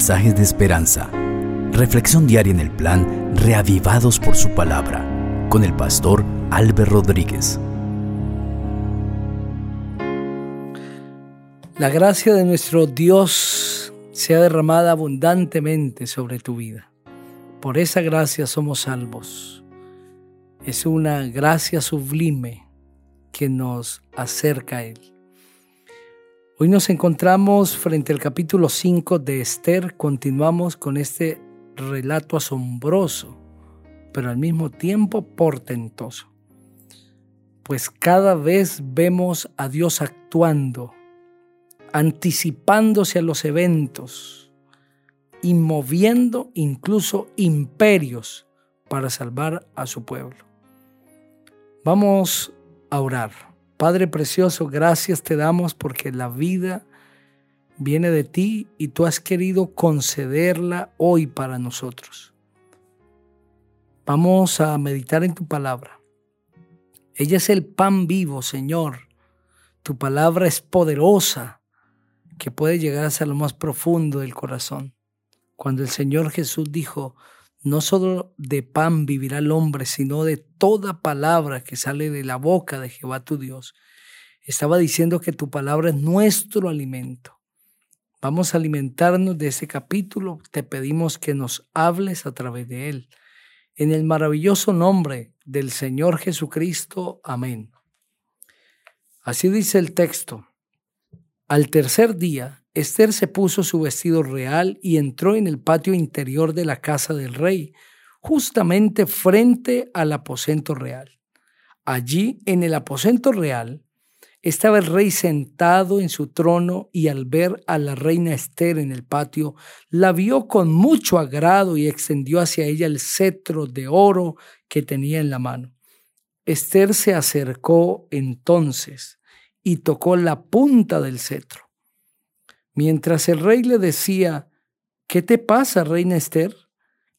mensajes de esperanza. Reflexión diaria en el plan Reavivados por su palabra con el pastor Álvaro Rodríguez. La gracia de nuestro Dios sea derramada abundantemente sobre tu vida. Por esa gracia somos salvos. Es una gracia sublime que nos acerca a Él. Hoy nos encontramos frente al capítulo 5 de Esther. Continuamos con este relato asombroso, pero al mismo tiempo portentoso. Pues cada vez vemos a Dios actuando, anticipándose a los eventos y moviendo incluso imperios para salvar a su pueblo. Vamos a orar. Padre precioso, gracias te damos porque la vida viene de ti y tú has querido concederla hoy para nosotros. Vamos a meditar en tu palabra. Ella es el pan vivo, Señor. Tu palabra es poderosa que puede llegar hasta lo más profundo del corazón. Cuando el Señor Jesús dijo, no solo de pan vivirá el hombre, sino de toda palabra que sale de la boca de Jehová tu Dios. Estaba diciendo que tu palabra es nuestro alimento. Vamos a alimentarnos de ese capítulo. Te pedimos que nos hables a través de él. En el maravilloso nombre del Señor Jesucristo. Amén. Así dice el texto. Al tercer día, Esther se puso su vestido real y entró en el patio interior de la casa del rey, justamente frente al aposento real. Allí, en el aposento real, estaba el rey sentado en su trono y al ver a la reina Esther en el patio, la vio con mucho agrado y extendió hacia ella el cetro de oro que tenía en la mano. Esther se acercó entonces y tocó la punta del cetro. Mientras el rey le decía, ¿qué te pasa, reina Esther?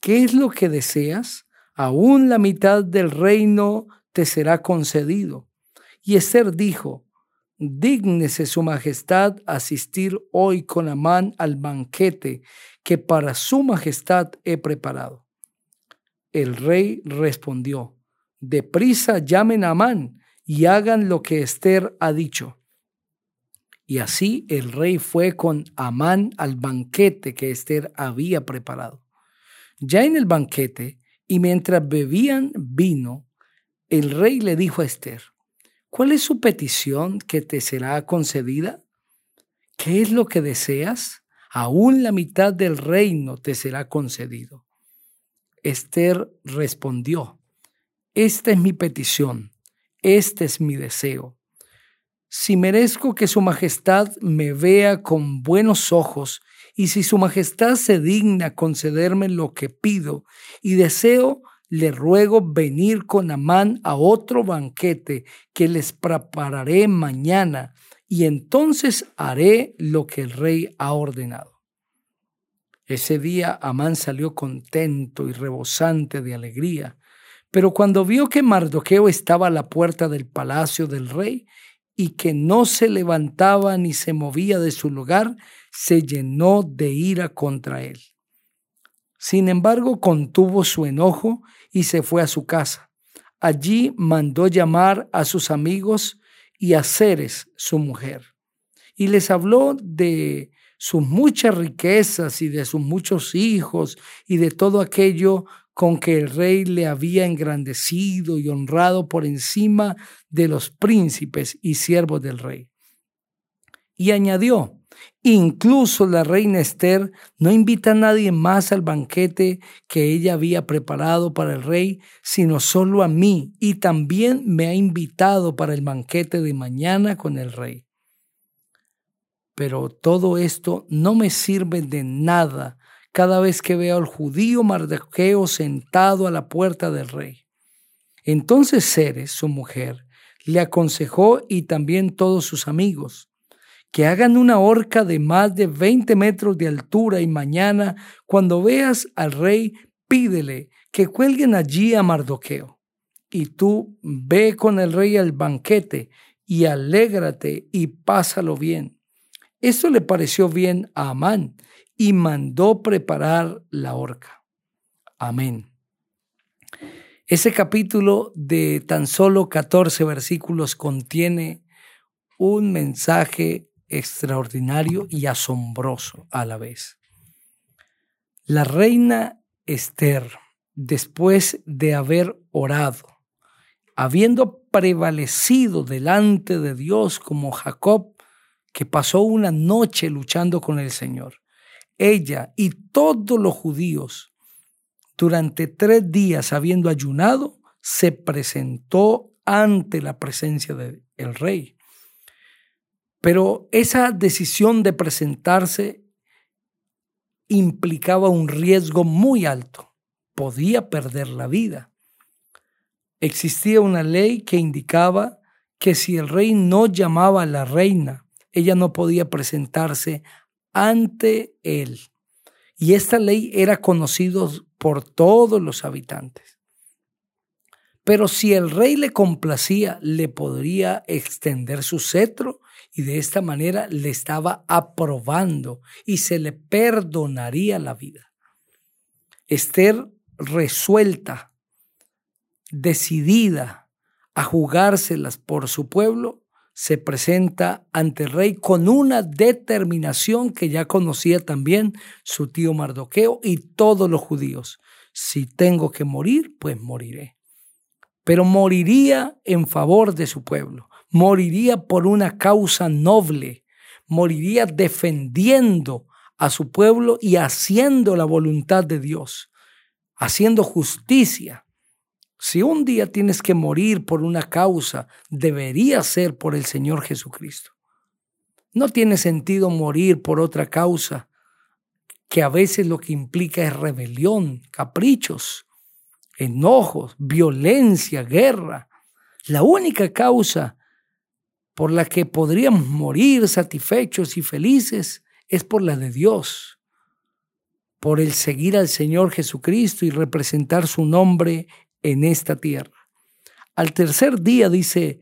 ¿Qué es lo que deseas? Aún la mitad del reino te será concedido. Y Esther dijo, dígnese su majestad asistir hoy con Amán al banquete que para su majestad he preparado. El rey respondió, deprisa llamen a Amán y hagan lo que Esther ha dicho. Y así el rey fue con Amán al banquete que Esther había preparado. Ya en el banquete, y mientras bebían vino, el rey le dijo a Esther, ¿cuál es su petición que te será concedida? ¿Qué es lo que deseas? Aún la mitad del reino te será concedido. Esther respondió, esta es mi petición, este es mi deseo si merezco que Su Majestad me vea con buenos ojos, y si Su Majestad se digna concederme lo que pido, y deseo, le ruego venir con Amán a otro banquete que les prepararé mañana, y entonces haré lo que el rey ha ordenado. Ese día Amán salió contento y rebosante de alegría, pero cuando vio que Mardoqueo estaba a la puerta del palacio del rey, y que no se levantaba ni se movía de su lugar, se llenó de ira contra él. Sin embargo, contuvo su enojo y se fue a su casa. Allí mandó llamar a sus amigos y a Ceres, su mujer, y les habló de sus muchas riquezas y de sus muchos hijos y de todo aquello con que el rey le había engrandecido y honrado por encima de los príncipes y siervos del rey. Y añadió, incluso la reina Esther no invita a nadie más al banquete que ella había preparado para el rey, sino solo a mí, y también me ha invitado para el banquete de mañana con el rey. Pero todo esto no me sirve de nada cada vez que veo al judío Mardoqueo sentado a la puerta del rey. Entonces Ceres, su mujer, le aconsejó y también todos sus amigos que hagan una horca de más de 20 metros de altura y mañana, cuando veas al rey, pídele que cuelguen allí a Mardoqueo. Y tú ve con el rey al banquete y alégrate y pásalo bien. Esto le pareció bien a Amán y mandó preparar la horca. Amén. Ese capítulo de tan solo 14 versículos contiene un mensaje extraordinario y asombroso a la vez. La reina Esther, después de haber orado, habiendo prevalecido delante de Dios como Jacob, que pasó una noche luchando con el Señor, ella y todos los judíos, durante tres días habiendo ayunado, se presentó ante la presencia del rey. Pero esa decisión de presentarse implicaba un riesgo muy alto. Podía perder la vida. Existía una ley que indicaba que si el rey no llamaba a la reina, ella no podía presentarse ante él. Y esta ley era conocida por todos los habitantes. Pero si el rey le complacía, le podría extender su cetro y de esta manera le estaba aprobando y se le perdonaría la vida. Esther resuelta, decidida a jugárselas por su pueblo, se presenta ante el rey con una determinación que ya conocía también su tío Mardoqueo y todos los judíos. Si tengo que morir, pues moriré. Pero moriría en favor de su pueblo, moriría por una causa noble, moriría defendiendo a su pueblo y haciendo la voluntad de Dios, haciendo justicia si un día tienes que morir por una causa, debería ser por el Señor Jesucristo. No tiene sentido morir por otra causa, que a veces lo que implica es rebelión, caprichos, enojos, violencia, guerra. La única causa por la que podríamos morir satisfechos y felices es por la de Dios, por el seguir al Señor Jesucristo y representar su nombre en esta tierra. Al tercer día, dice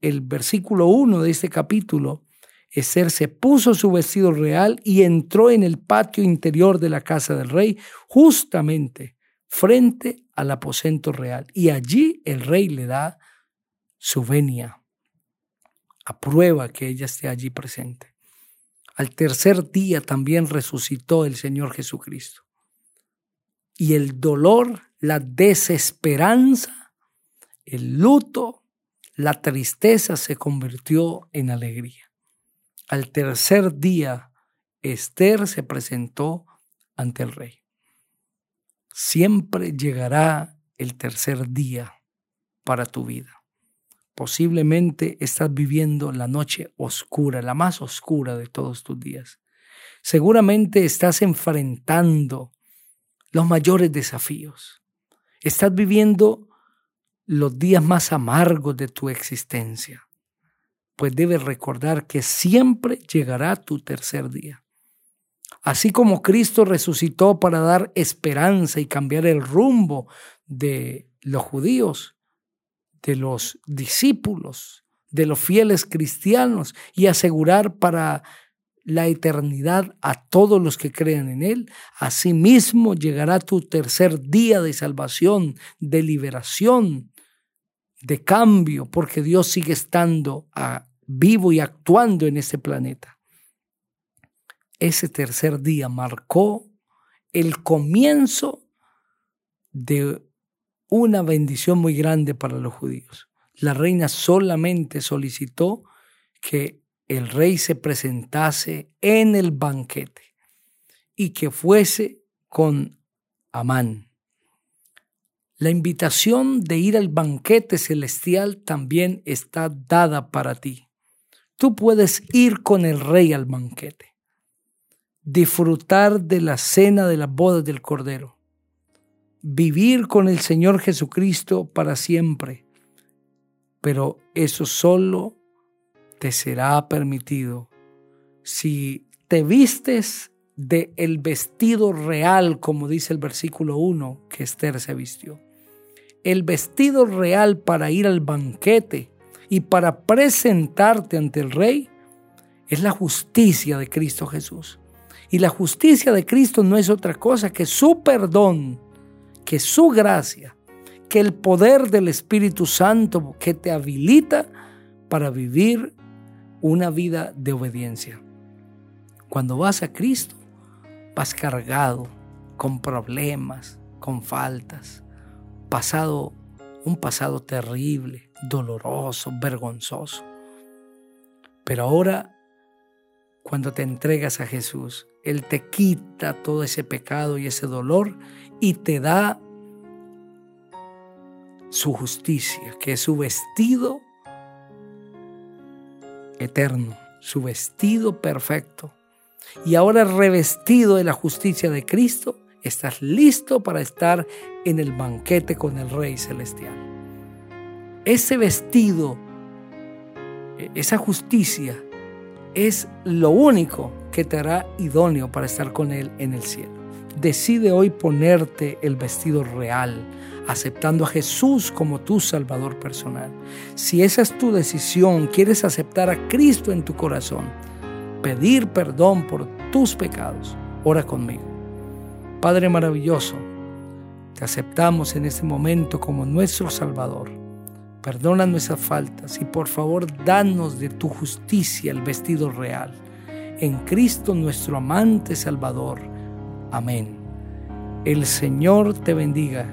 el versículo 1 de este capítulo, Esther se puso su vestido real y entró en el patio interior de la casa del rey, justamente frente al aposento real. Y allí el rey le da su venia, aprueba que ella esté allí presente. Al tercer día también resucitó el Señor Jesucristo. Y el dolor la desesperanza, el luto, la tristeza se convirtió en alegría. Al tercer día, Esther se presentó ante el rey. Siempre llegará el tercer día para tu vida. Posiblemente estás viviendo la noche oscura, la más oscura de todos tus días. Seguramente estás enfrentando los mayores desafíos. Estás viviendo los días más amargos de tu existencia, pues debes recordar que siempre llegará tu tercer día. Así como Cristo resucitó para dar esperanza y cambiar el rumbo de los judíos, de los discípulos, de los fieles cristianos y asegurar para la eternidad a todos los que crean en Él. Asimismo llegará tu tercer día de salvación, de liberación, de cambio, porque Dios sigue estando vivo y actuando en este planeta. Ese tercer día marcó el comienzo de una bendición muy grande para los judíos. La reina solamente solicitó que el rey se presentase en el banquete y que fuese con Amán. La invitación de ir al banquete celestial también está dada para ti. Tú puedes ir con el rey al banquete, disfrutar de la cena de las bodas del Cordero, vivir con el Señor Jesucristo para siempre, pero eso solo te será permitido si te vistes de el vestido real, como dice el versículo 1 que Esther se vistió. El vestido real para ir al banquete y para presentarte ante el rey es la justicia de Cristo Jesús. Y la justicia de Cristo no es otra cosa que su perdón, que su gracia, que el poder del Espíritu Santo que te habilita para vivir una vida de obediencia. Cuando vas a Cristo, vas cargado con problemas, con faltas, pasado un pasado terrible, doloroso, vergonzoso. Pero ahora, cuando te entregas a Jesús, Él te quita todo ese pecado y ese dolor y te da su justicia, que es su vestido eterno, su vestido perfecto. Y ahora revestido de la justicia de Cristo, estás listo para estar en el banquete con el Rey Celestial. Ese vestido, e-, esa justicia, es lo único que te hará idóneo para estar con Él en el cielo. Decide hoy ponerte el vestido real, aceptando a Jesús como tu Salvador personal. Si esa es tu decisión, quieres aceptar a Cristo en tu corazón, pedir perdón por tus pecados, ora conmigo. Padre maravilloso, te aceptamos en este momento como nuestro Salvador. Perdona nuestras faltas y por favor danos de tu justicia el vestido real. En Cristo nuestro amante Salvador. Amén. El Señor te bendiga